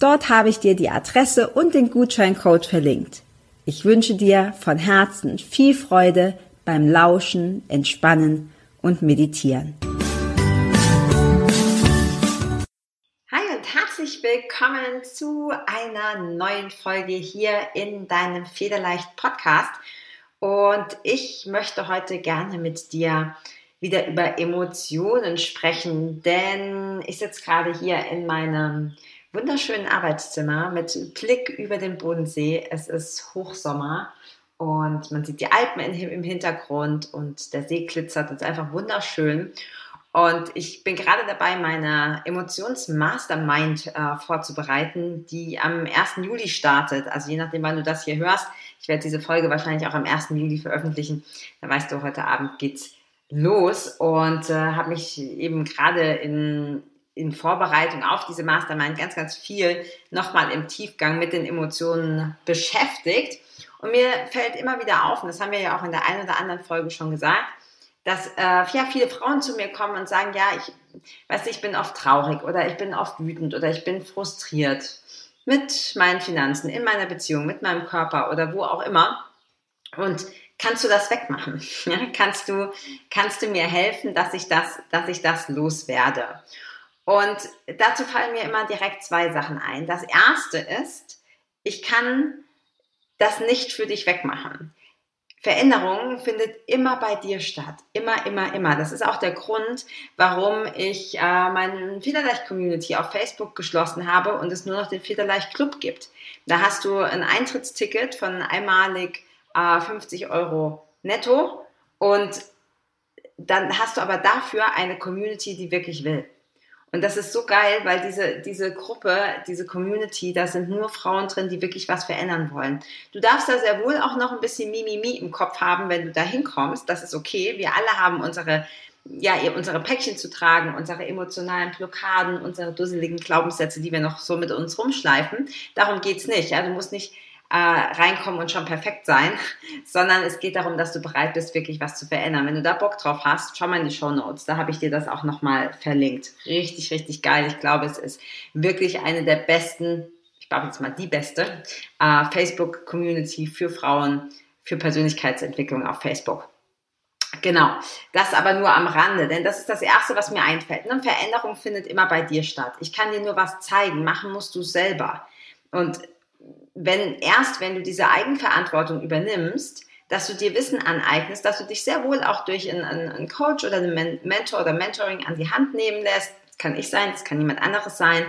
Dort habe ich dir die Adresse und den Gutscheincode verlinkt. Ich wünsche dir von Herzen viel Freude beim Lauschen, Entspannen und Meditieren. Hi und herzlich willkommen zu einer neuen Folge hier in deinem Federleicht Podcast. Und ich möchte heute gerne mit dir wieder über Emotionen sprechen, denn ich sitze gerade hier in meinem wunderschönen Arbeitszimmer mit Blick über den Bodensee. Es ist Hochsommer und man sieht die Alpen im Hintergrund und der See glitzert. Es ist einfach wunderschön. Und ich bin gerade dabei, meine Emotions-Mastermind äh, vorzubereiten, die am 1. Juli startet. Also je nachdem, wann du das hier hörst. Ich werde diese Folge wahrscheinlich auch am 1. Juli veröffentlichen. Da weißt du, heute Abend geht's los und äh, habe mich eben gerade in in Vorbereitung auf diese Mastermind ganz, ganz viel nochmal im Tiefgang mit den Emotionen beschäftigt. Und mir fällt immer wieder auf, und das haben wir ja auch in der einen oder anderen Folge schon gesagt, dass äh, ja, viele Frauen zu mir kommen und sagen, ja, ich weiß ich bin oft traurig oder ich bin oft wütend oder ich bin frustriert mit meinen Finanzen, in meiner Beziehung, mit meinem Körper oder wo auch immer. Und kannst du das wegmachen? Ja, kannst du, kannst du mir helfen, dass ich das, dass ich das loswerde? Und dazu fallen mir immer direkt zwei Sachen ein. Das erste ist, ich kann das nicht für dich wegmachen. Veränderung findet immer bei dir statt. Immer, immer, immer. Das ist auch der Grund, warum ich äh, meine Federleicht-Community auf Facebook geschlossen habe und es nur noch den Federleicht-Club gibt. Da hast du ein Eintrittsticket von einmalig äh, 50 Euro netto und dann hast du aber dafür eine Community, die wirklich will. Und das ist so geil, weil diese, diese Gruppe, diese Community, da sind nur Frauen drin, die wirklich was verändern wollen. Du darfst da sehr wohl auch noch ein bisschen Mimimi im Kopf haben, wenn du da hinkommst. Das ist okay. Wir alle haben unsere, ja, unsere Päckchen zu tragen, unsere emotionalen Blockaden, unsere dusseligen Glaubenssätze, die wir noch so mit uns rumschleifen. Darum geht's nicht. Ja? Du musst nicht äh, reinkommen und schon perfekt sein, sondern es geht darum, dass du bereit bist, wirklich was zu verändern. Wenn du da Bock drauf hast, schau mal in die Show Notes. Da habe ich dir das auch nochmal verlinkt. Richtig, richtig geil. Ich glaube, es ist wirklich eine der besten, ich glaube jetzt mal die beste, äh, Facebook-Community für Frauen, für Persönlichkeitsentwicklung auf Facebook. Genau, das aber nur am Rande, denn das ist das Erste, was mir einfällt. Eine Veränderung findet immer bei dir statt. Ich kann dir nur was zeigen, machen musst du selber. Und wenn erst, wenn du diese Eigenverantwortung übernimmst, dass du dir Wissen aneignest, dass du dich sehr wohl auch durch einen, einen Coach oder einen Mentor oder Mentoring an die Hand nehmen lässt, das kann ich sein, das kann jemand anderes sein,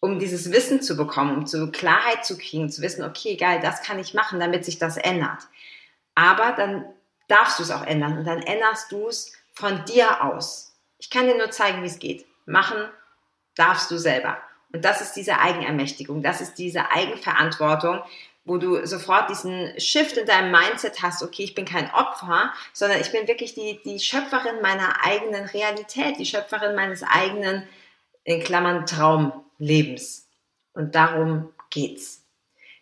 um dieses Wissen zu bekommen, um zu Klarheit zu kriegen, zu wissen, okay, geil, das kann ich machen, damit sich das ändert. Aber dann darfst du es auch ändern und dann änderst du es von dir aus. Ich kann dir nur zeigen, wie es geht. Machen darfst du selber. Und das ist diese Eigenermächtigung, das ist diese Eigenverantwortung, wo du sofort diesen Shift in deinem Mindset hast, okay, ich bin kein Opfer, sondern ich bin wirklich die, die Schöpferin meiner eigenen Realität, die Schöpferin meines eigenen, in Klammern, Traumlebens. Und darum geht's.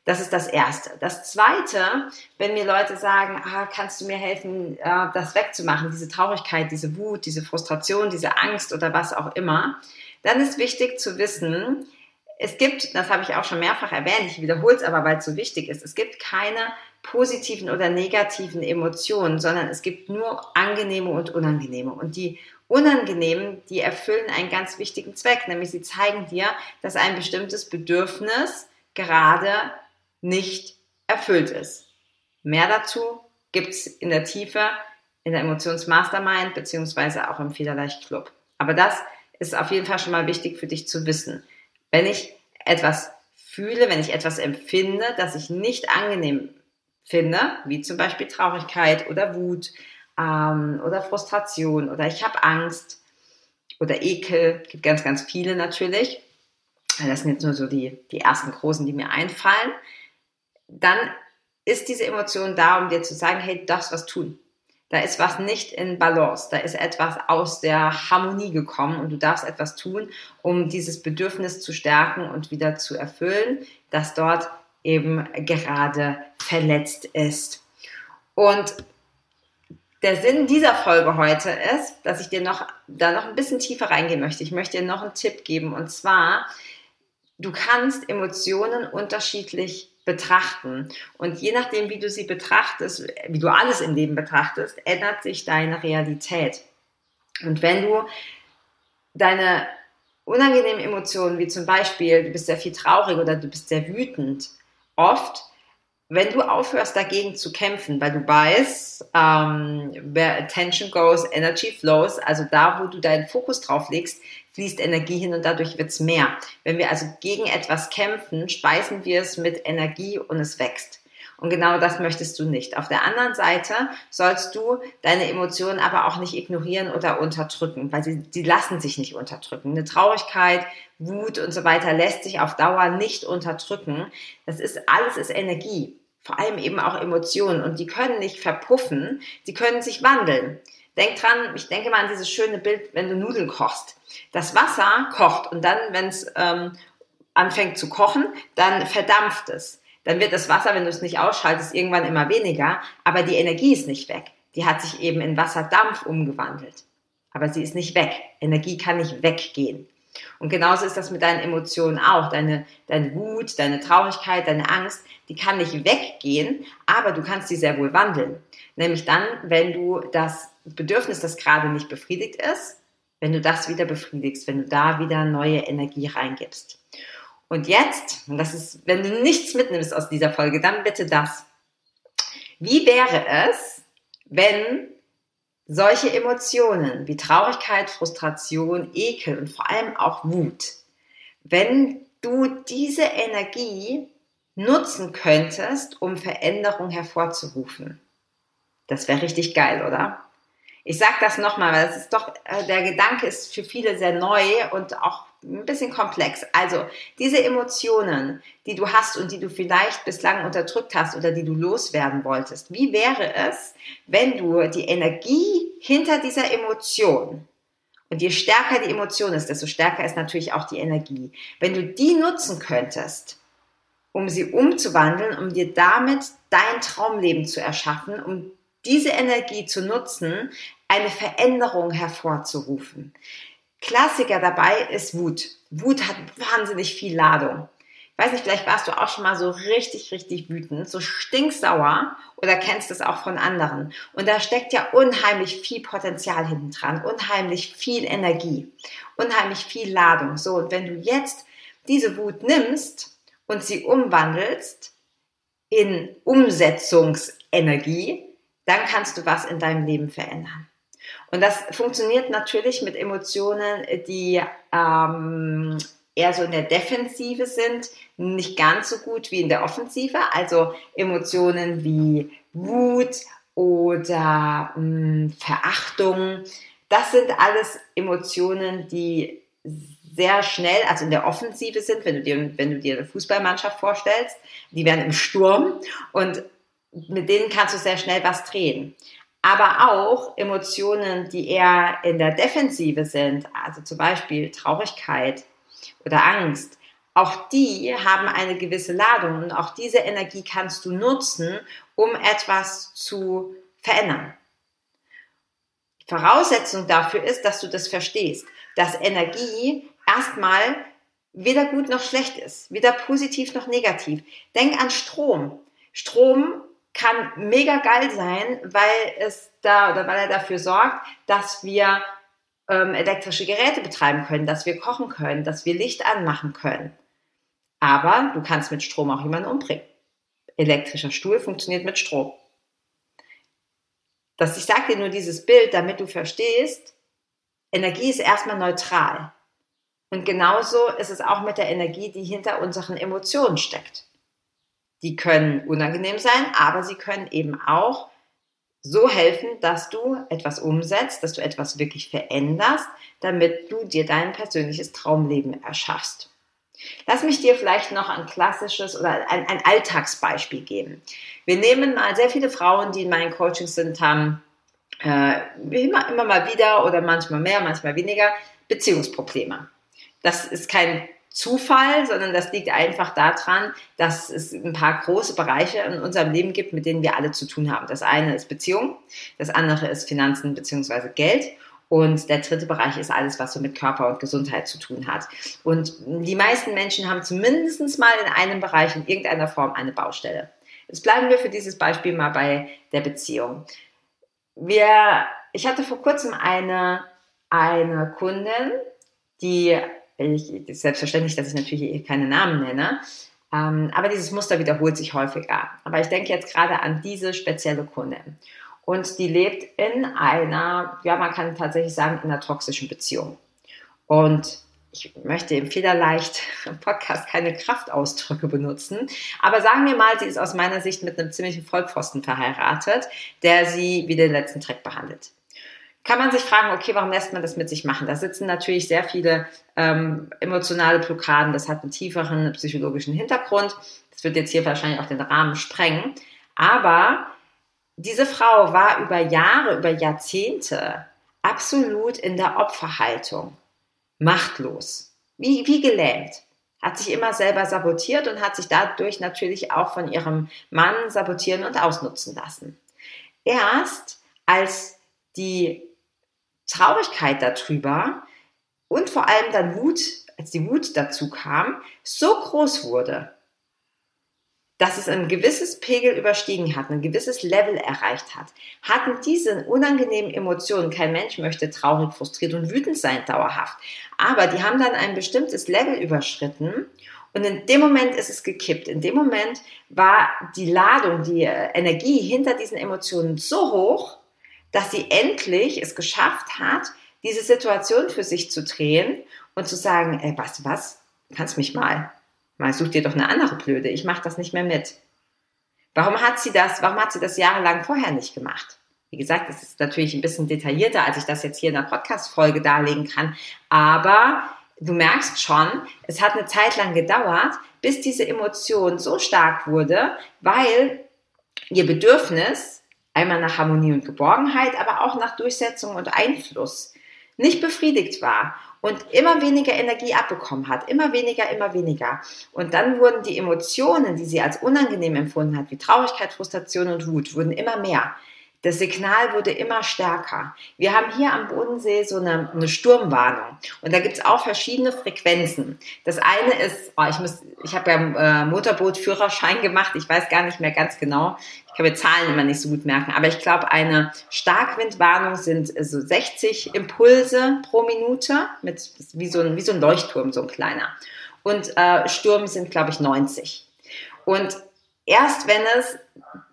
Das ist das Erste. Das Zweite, wenn mir Leute sagen, ah, kannst du mir helfen, äh, das wegzumachen, diese Traurigkeit, diese Wut, diese Frustration, diese Angst oder was auch immer, dann ist wichtig zu wissen, es gibt, das habe ich auch schon mehrfach erwähnt, ich wiederhole es aber, weil es so wichtig ist, es gibt keine positiven oder negativen Emotionen, sondern es gibt nur angenehme und unangenehme. Und die unangenehmen, die erfüllen einen ganz wichtigen Zweck, nämlich sie zeigen dir, dass ein bestimmtes Bedürfnis gerade nicht erfüllt ist. Mehr dazu gibt es in der Tiefe in der Emotionsmastermind beziehungsweise auch im Federleicht Club. Aber das ist auf jeden Fall schon mal wichtig für dich zu wissen. Wenn ich etwas fühle, wenn ich etwas empfinde, das ich nicht angenehm finde, wie zum Beispiel Traurigkeit oder Wut ähm, oder Frustration oder ich habe Angst oder Ekel, gibt ganz, ganz viele natürlich. Das sind jetzt nur so die, die ersten großen, die mir einfallen. Dann ist diese Emotion da, um dir zu sagen, hey, darfst was tun. Da ist was nicht in Balance, da ist etwas aus der Harmonie gekommen und du darfst etwas tun, um dieses Bedürfnis zu stärken und wieder zu erfüllen, das dort eben gerade verletzt ist. Und der Sinn dieser Folge heute ist, dass ich dir noch da noch ein bisschen tiefer reingehen möchte. Ich möchte dir noch einen Tipp geben und zwar, du kannst Emotionen unterschiedlich betrachten. Und je nachdem, wie du sie betrachtest, wie du alles im Leben betrachtest, ändert sich deine Realität. Und wenn du deine unangenehmen Emotionen, wie zum Beispiel, du bist sehr viel traurig oder du bist sehr wütend, oft, wenn du aufhörst dagegen zu kämpfen, weil du weißt, ähm, where attention goes, energy flows, also da, wo du deinen Fokus drauf legst, fließt Energie hin und dadurch wird es mehr. Wenn wir also gegen etwas kämpfen, speisen wir es mit Energie und es wächst. Und genau das möchtest du nicht. Auf der anderen Seite sollst du deine Emotionen aber auch nicht ignorieren oder unterdrücken, weil sie, sie lassen sich nicht unterdrücken. Eine Traurigkeit, Wut und so weiter lässt sich auf Dauer nicht unterdrücken. Das ist, alles ist Energie. Vor allem eben auch Emotionen. Und die können nicht verpuffen, die können sich wandeln. Denk dran, ich denke mal an dieses schöne Bild, wenn du Nudeln kochst. Das Wasser kocht und dann, wenn es ähm, anfängt zu kochen, dann verdampft es. Dann wird das Wasser, wenn du es nicht ausschaltest, irgendwann immer weniger, aber die Energie ist nicht weg. Die hat sich eben in Wasserdampf umgewandelt. Aber sie ist nicht weg. Energie kann nicht weggehen. Und genauso ist das mit deinen Emotionen auch. Deine, deine Wut, deine Traurigkeit, deine Angst, die kann nicht weggehen, aber du kannst sie sehr wohl wandeln. Nämlich dann, wenn du das Bedürfnis, das gerade nicht befriedigt ist, wenn du das wieder befriedigst, wenn du da wieder neue Energie reingibst. Und jetzt, und das ist, wenn du nichts mitnimmst aus dieser Folge, dann bitte das. Wie wäre es, wenn solche Emotionen wie Traurigkeit, Frustration, Ekel und vor allem auch Wut, wenn du diese Energie nutzen könntest, um Veränderung hervorzurufen. Das wäre richtig geil, oder? Ich sage das nochmal, weil das ist doch, äh, der Gedanke ist für viele sehr neu und auch ein bisschen komplex. Also diese Emotionen, die du hast und die du vielleicht bislang unterdrückt hast oder die du loswerden wolltest, wie wäre es, wenn du die Energie hinter dieser Emotion und je stärker die Emotion ist, desto stärker ist natürlich auch die Energie. Wenn du die nutzen könntest, um sie umzuwandeln, um dir damit dein Traumleben zu erschaffen, um diese Energie zu nutzen, eine Veränderung hervorzurufen. Klassiker dabei ist Wut. Wut hat wahnsinnig viel Ladung. Ich weiß nicht, vielleicht warst du auch schon mal so richtig, richtig wütend, so stinksauer oder kennst es auch von anderen. Und da steckt ja unheimlich viel Potenzial hinten dran, unheimlich viel Energie, unheimlich viel Ladung. So, und wenn du jetzt diese Wut nimmst und sie umwandelst in Umsetzungsenergie, dann kannst du was in deinem Leben verändern. Und das funktioniert natürlich mit Emotionen, die ähm, eher so in der Defensive sind, nicht ganz so gut wie in der Offensive. Also Emotionen wie Wut oder mh, hm, Verachtung. Das sind alles Emotionen, die sehr schnell, also in der Offensive sind, wenn du dir, wenn du dir eine Fußballmannschaft vorstellst, die werden im Sturm und mit denen kannst du sehr schnell was drehen aber auch Emotionen, die eher in der Defensive sind, also zum Beispiel Traurigkeit oder Angst, auch die haben eine gewisse Ladung und auch diese Energie kannst du nutzen, um etwas zu verändern. Voraussetzung dafür ist, dass du das verstehst, dass Energie erstmal weder gut noch schlecht ist, weder positiv noch negativ. Denk an Strom. Strom kann mega geil sein, weil es da oder weil er dafür sorgt, dass wir ähm, elektrische Geräte betreiben können, dass wir kochen können, dass wir Licht anmachen können. Aber du kannst mit Strom auch jemanden umbringen. Elektrischer Stuhl funktioniert mit Strom. Das, ich sage dir nur dieses Bild, damit du verstehst, Energie ist erstmal neutral. Und genauso ist es auch mit der Energie, die hinter unseren Emotionen steckt. Die können unangenehm sein, aber sie können eben auch so helfen, dass du etwas umsetzt, dass du etwas wirklich veränderst, damit du dir dein persönliches Traumleben erschaffst. Lass mich dir vielleicht noch ein klassisches oder ein, ein Alltagsbeispiel geben. Wir nehmen mal sehr viele Frauen, die in meinen Coachings sind, haben äh, immer, immer mal wieder oder manchmal mehr, manchmal weniger Beziehungsprobleme. Das ist kein Zufall, sondern das liegt einfach daran, dass es ein paar große Bereiche in unserem Leben gibt, mit denen wir alle zu tun haben. Das eine ist Beziehung, das andere ist Finanzen bzw. Geld und der dritte Bereich ist alles, was so mit Körper und Gesundheit zu tun hat. Und die meisten Menschen haben zumindest mal in einem Bereich in irgendeiner Form eine Baustelle. Jetzt bleiben wir für dieses Beispiel mal bei der Beziehung. Wir, ich hatte vor kurzem eine, eine Kundin, die ich, selbstverständlich, dass ich natürlich keine Namen nenne, ähm, aber dieses Muster wiederholt sich häufiger. Aber ich denke jetzt gerade an diese spezielle Kundin. Und die lebt in einer, ja, man kann tatsächlich sagen, in einer toxischen Beziehung. Und ich möchte im Federleicht Podcast keine Kraftausdrücke benutzen, aber sagen wir mal, sie ist aus meiner Sicht mit einem ziemlichen Vollpfosten verheiratet, der sie wie den letzten Dreck behandelt kann man sich fragen, okay, warum lässt man das mit sich machen? Da sitzen natürlich sehr viele ähm, emotionale Blockaden, das hat einen tieferen psychologischen Hintergrund. Das wird jetzt hier wahrscheinlich auch den Rahmen sprengen. Aber diese Frau war über Jahre, über Jahrzehnte absolut in der Opferhaltung, machtlos, wie, wie gelähmt hat sich immer selber sabotiert und hat sich dadurch natürlich auch von ihrem Mann sabotieren und ausnutzen lassen. Erst als die Traurigkeit darüber und vor allem dann Wut, als die Wut dazu kam, so groß wurde, dass es ein gewisses Pegel überstiegen hat, ein gewisses Level erreicht hat, hatten diese unangenehmen Emotionen, kein Mensch möchte traurig, frustriert und wütend sein dauerhaft, aber die haben dann ein bestimmtes Level überschritten und in dem Moment ist es gekippt. In dem Moment war die Ladung, die Energie hinter diesen Emotionen so hoch, dass sie endlich es geschafft hat, diese Situation für sich zu drehen und zu sagen, ey, was, was, kannst mich mal, mal such dir doch eine andere Blöde, ich mache das nicht mehr mit. Warum hat sie das, warum hat sie das jahrelang vorher nicht gemacht? Wie gesagt, das ist natürlich ein bisschen detaillierter, als ich das jetzt hier in der Podcast-Folge darlegen kann, aber du merkst schon, es hat eine Zeit lang gedauert, bis diese Emotion so stark wurde, weil ihr Bedürfnis einmal nach Harmonie und Geborgenheit, aber auch nach Durchsetzung und Einfluss nicht befriedigt war und immer weniger Energie abbekommen hat, immer weniger, immer weniger. Und dann wurden die Emotionen, die sie als unangenehm empfunden hat, wie Traurigkeit, Frustration und Wut, wurden immer mehr. Das Signal wurde immer stärker. Wir haben hier am Bodensee so eine, eine Sturmwarnung und da gibt es auch verschiedene Frequenzen. Das eine ist, oh, ich, ich habe ja äh, Motorboot-Führerschein gemacht, ich weiß gar nicht mehr ganz genau. Ich kann mir Zahlen immer nicht so gut merken, aber ich glaube, eine Starkwindwarnung sind so 60 Impulse pro Minute mit wie so ein, wie so ein Leuchtturm, so ein kleiner. Und äh, Sturm sind, glaube ich, 90. Und erst wenn es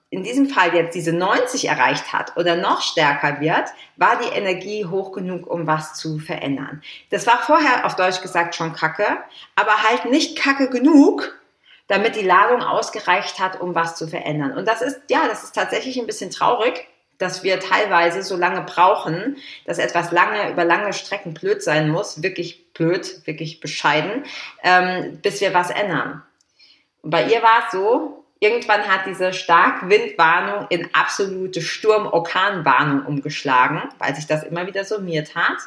in diesem Fall jetzt diese 90 erreicht hat oder noch stärker wird, war die Energie hoch genug, um was zu verändern. Das war vorher auf Deutsch gesagt schon kacke, aber halt nicht kacke genug, damit die Ladung ausgereicht hat, um was zu verändern. Und das ist, ja, das ist tatsächlich ein bisschen traurig, dass wir teilweise so lange brauchen, dass etwas lange, über lange Strecken blöd sein muss, wirklich blöd, wirklich bescheiden, ähm, bis wir was ändern. Und bei ihr war es so, Irgendwann hat diese Starkwindwarnung in absolute Sturm-Orkanwarnung umgeschlagen, weil sich das immer wieder summiert hat.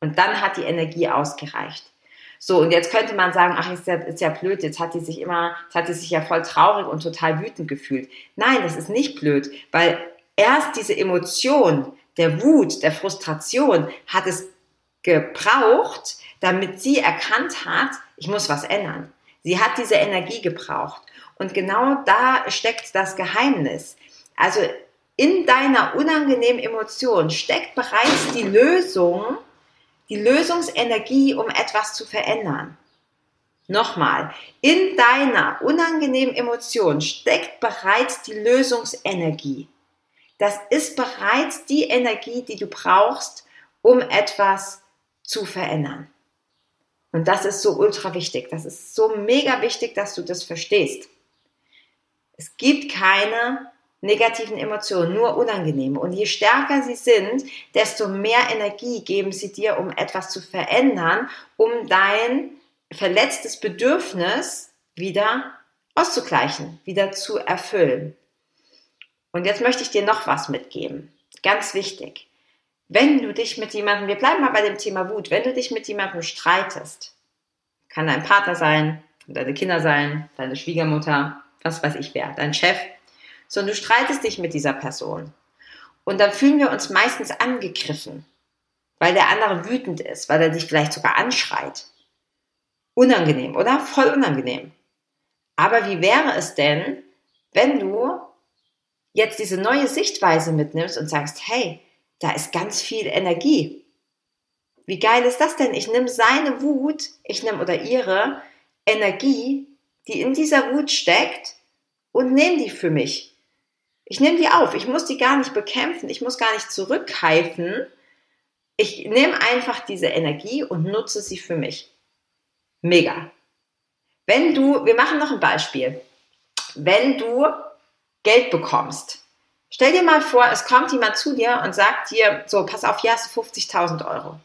Und dann hat die Energie ausgereicht. So, und jetzt könnte man sagen, ach, ist ja, ist ja blöd, jetzt hat die sich immer, jetzt hat die sich ja voll traurig und total wütend gefühlt. Nein, das ist nicht blöd, weil erst diese Emotion der Wut, der Frustration hat es gebraucht, damit sie erkannt hat, ich muss was ändern. Sie hat diese Energie gebraucht. Und genau da steckt das Geheimnis. Also in deiner unangenehmen Emotion steckt bereits die Lösung, die Lösungsenergie, um etwas zu verändern. Nochmal, in deiner unangenehmen Emotion steckt bereits die Lösungsenergie. das ist bereits die Energie, die du brauchst, um etwas zu verändern. Und das ist so ultra wichtig. Das ist so mega wichtig, dass du das verstehst. Es gibt keine negativen Emotionen, nur unangenehme. Und je stärker sie sind, desto mehr Energie geben sie dir, um etwas zu verändern, um dein verletztes Bedürfnis wieder auszugleichen, wieder zu erfüllen. Und jetzt möchte ich dir noch was mitgeben. Ganz wichtig. Wenn du dich mit jemandem, wir bleiben mal bei dem Thema Wut, wenn du dich mit jemandem streitest, kann dein Partner sein, deine Kinder sein, deine Schwiegermutter, was weiß ich wer, dein Chef, sondern du streitest dich mit dieser Person. Und dann fühlen wir uns meistens angegriffen, weil der andere wütend ist, weil er dich vielleicht sogar anschreit. Unangenehm, oder? Voll unangenehm. Aber wie wäre es denn, wenn du jetzt diese neue Sichtweise mitnimmst und sagst, hey, da ist ganz viel Energie. Wie geil ist das denn? Ich nehme seine Wut, ich nehme oder ihre Energie, die in dieser Wut steckt und nehme die für mich. Ich nehme die auf. Ich muss die gar nicht bekämpfen. Ich muss gar nicht zurückhalten. Ich nehme einfach diese Energie und nutze sie für mich. Mega. Wenn du, wir machen noch ein Beispiel. Wenn du Geld bekommst, stell dir mal vor, es kommt jemand zu dir und sagt dir, so, pass auf, hier hast du 50.000 Euro.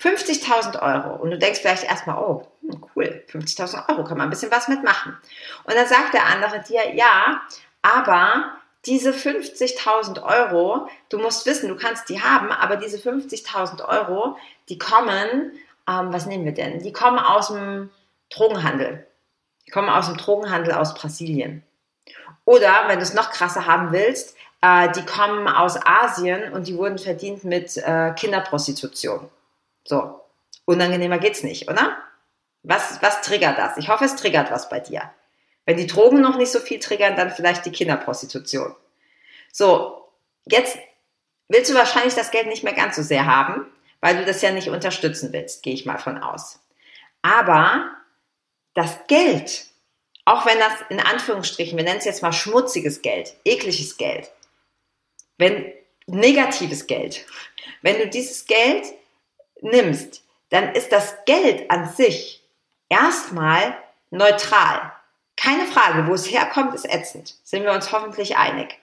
50.000 Euro. Und du denkst vielleicht erstmal, oh, hm, cool, 50.000 Euro, kann man ein bisschen was mitmachen. Und dann sagt der andere dir, ja, aber diese 50.000 Euro, du musst wissen, du kannst die haben, aber diese 50.000 Euro, die kommen, ähm, was nehmen wir denn? Die kommen aus dem Drogenhandel. Die kommen aus dem Drogenhandel aus Brasilien. Oder, wenn du es noch krasser haben willst, äh, die kommen aus Asien und die wurden verdient mit äh, Kinderprostitution. So, unangenehmer geht's nicht, oder? Was, was triggert das? Ich hoffe, es triggert was bei dir. Wenn die Drogen noch nicht so viel triggern, dann vielleicht die Kinderprostitution. So, jetzt willst du wahrscheinlich das Geld nicht mehr ganz so sehr haben, weil du das ja nicht unterstützen willst, gehe ich mal von aus. Aber das Geld, auch wenn das in Anführungsstrichen, wir nennen es jetzt mal schmutziges Geld, ekliges Geld, wenn negatives Geld, wenn du dieses Geld nimmst, dann ist das Geld an sich erstmal neutral. Keine Frage, wo es herkommt, ist ätzend. Sind wir uns hoffentlich einig.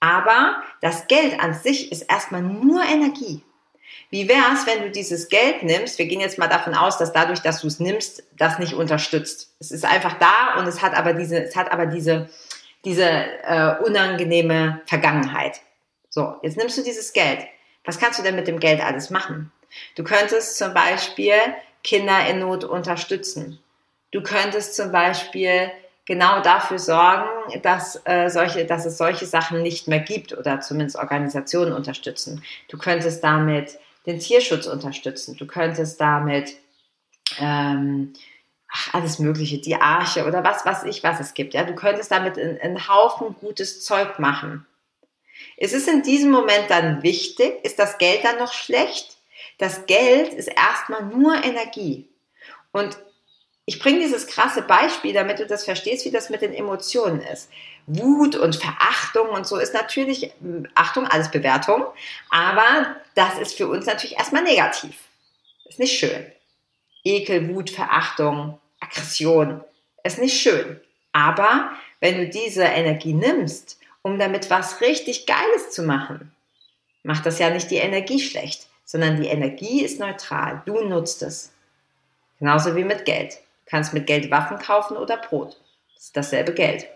Aber das Geld an sich ist erstmal nur Energie. Wie wäre es, wenn du dieses Geld nimmst? Wir gehen jetzt mal davon aus, dass dadurch, dass du es nimmst, das nicht unterstützt. Es ist einfach da und es hat aber diese, es hat aber diese, diese äh, unangenehme Vergangenheit. So, jetzt nimmst du dieses Geld. Was kannst du denn mit dem Geld alles machen? Du könntest zum Beispiel Kinder in Not unterstützen. Du könntest zum Beispiel genau dafür sorgen, dass, äh, solche, dass es solche Sachen nicht mehr gibt oder zumindest Organisationen unterstützen. Du könntest damit den Tierschutz unterstützen. Du könntest damit ähm, ach, alles Mögliche, die Arche oder was weiß ich, was es gibt. Ja, du könntest damit einen Haufen gutes Zeug machen. Ist es in diesem Moment dann wichtig? Ist das Geld dann noch schlecht? Das Geld ist erstmal nur Energie. Und ich bringe dieses krasse Beispiel, damit du das verstehst, wie das mit den Emotionen ist. Wut und Verachtung und so ist natürlich, Achtung, alles Bewertung, aber das ist für uns natürlich erstmal negativ. Ist nicht schön. Ekel, Wut, Verachtung, Aggression ist nicht schön. Aber wenn du diese Energie nimmst, um damit was richtig Geiles zu machen, macht das ja nicht die Energie schlecht sondern die Energie ist neutral. Du nutzt es. Genauso wie mit Geld. Du kannst mit Geld Waffen kaufen oder Brot. Das ist dasselbe Geld.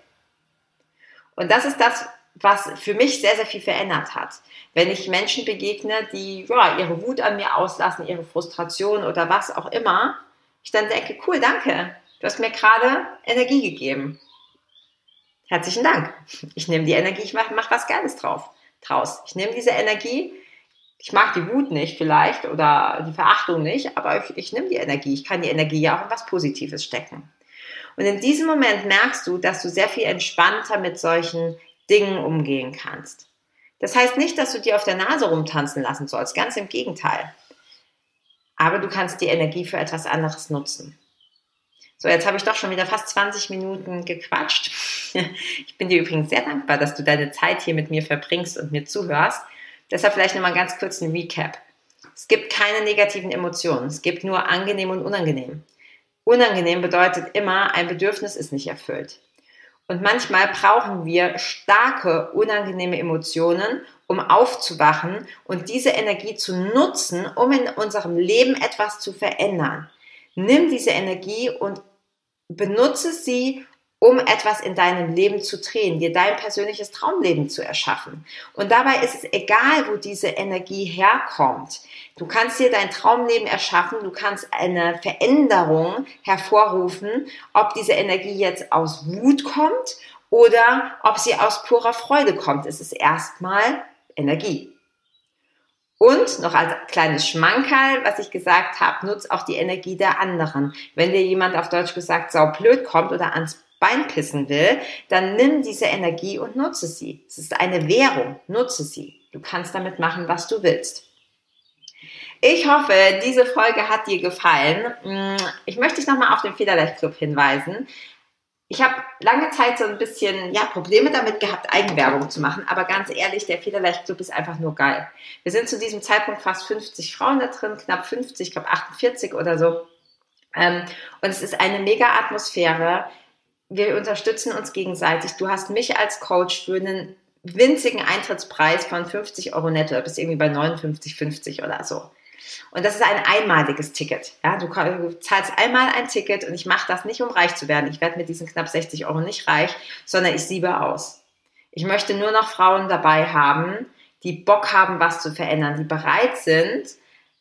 Und das ist das, was für mich sehr, sehr viel verändert hat. Wenn ich Menschen begegne, die ja, ihre Wut an mir auslassen, ihre Frustration oder was auch immer, ich dann denke, cool, danke, du hast mir gerade Energie gegeben. Herzlichen Dank. Ich nehme die Energie, ich mache mach was Geiles drauf, draus. Ich nehme diese Energie ich mag die Wut nicht vielleicht oder die Verachtung nicht, aber ich, ich nehme die Energie. Ich kann die Energie ja auch in was Positives stecken. Und in diesem Moment merkst du, dass du sehr viel entspannter mit solchen Dingen umgehen kannst. Das heißt nicht, dass du dir auf der Nase rumtanzen lassen sollst, ganz im Gegenteil. Aber du kannst die Energie für etwas anderes nutzen. So, jetzt habe ich doch schon wieder fast 20 Minuten gequatscht. Ich bin dir übrigens sehr dankbar, dass du deine Zeit hier mit mir verbringst und mir zuhörst. Deshalb vielleicht nochmal ganz kurz ein Recap. Es gibt keine negativen Emotionen. Es gibt nur angenehm und unangenehm. Unangenehm bedeutet immer, ein Bedürfnis ist nicht erfüllt. Und manchmal brauchen wir starke, unangenehme Emotionen, um aufzuwachen und diese Energie zu nutzen, um in unserem Leben etwas zu verändern. Nimm diese Energie und benutze sie, um etwas in deinem Leben zu drehen, dir dein persönliches Traumleben zu erschaffen. Und dabei ist es egal, wo diese Energie herkommt. Du kannst dir dein Traumleben erschaffen, du kannst eine Veränderung hervorrufen, ob diese Energie jetzt aus Wut kommt oder ob sie aus purer Freude kommt. Es ist erstmal Energie. Und noch als kleines Schmankerl, was ich gesagt habe, nutz auch die Energie der anderen. Wenn dir jemand auf Deutsch gesagt saublöd kommt oder ans Bein pissen will, dann nimm diese Energie und nutze sie. Es ist eine Währung, nutze sie. Du kannst damit machen, was du willst. Ich hoffe, diese Folge hat dir gefallen. Mm, ich möchte dich nochmal auf den Federleicht Club hinweisen. Ich habe lange Zeit so ein bisschen ja, Probleme damit gehabt, Eigenwerbung zu machen, aber ganz ehrlich, der Federleicht Club ist einfach nur geil. Wir sind zu diesem Zeitpunkt fast 50 Frauen da drin, knapp 50, ich glaube 48 oder so. Ähm, und es ist eine mega Atmosphäre wir unterstützen uns gegenseitig. Du hast mich als Coach für einen winzigen Eintrittspreis von 50 Euro netto, du bist irgendwie bei 59,50 oder so. Und das ist ein einmaliges Ticket. Ja, du zahlst einmal ein Ticket und ich mache das nicht, um reich zu werden. Ich werde mit diesen knapp 60 Euro nicht reich, sondern ich siebe aus. Ich möchte nur noch Frauen dabei haben, die Bock haben, was zu verändern, die bereit sind,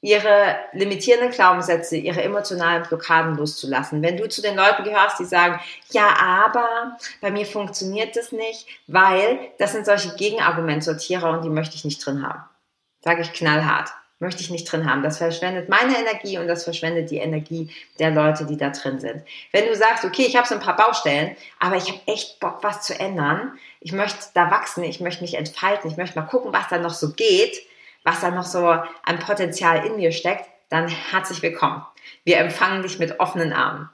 ihre limitierenden Glaubenssätze, ihre emotionalen Blockaden loszulassen. Wenn du zu den Leuten gehörst, die sagen, ja, aber bei mir funktioniert das nicht, weil das sind solche Gegenargumentsortierer und die möchte ich nicht drin haben. Sage ich knallhart. Möchte ich nicht drin haben. Das verschwendet meine Energie und das verschwendet die Energie der Leute, die da drin sind. Wenn du sagst, okay, ich habe so ein paar Baustellen, aber ich habe echt Bock, was zu ändern. Ich möchte da wachsen, ich möchte mich entfalten, ich möchte mal gucken, was da noch so geht was da noch so an Potenzial in mir steckt, dann herzlich willkommen. Wir empfangen dich mit offenen Armen.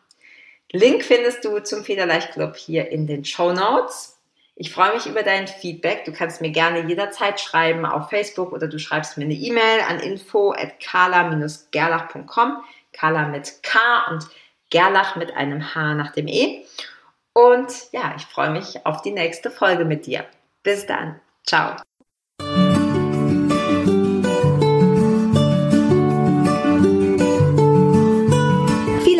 Link findest du zum Federleicht Club hier in den Show Notes. Ich freue mich über dein Feedback. Du kannst mir gerne jederzeit schreiben auf Facebook oder du schreibst mir eine E-Mail an info at kala-gerlach.com. Kala mit K und Gerlach mit einem H nach dem E. Und ja, ich freue mich auf die nächste Folge mit dir. Bis dann. Ciao.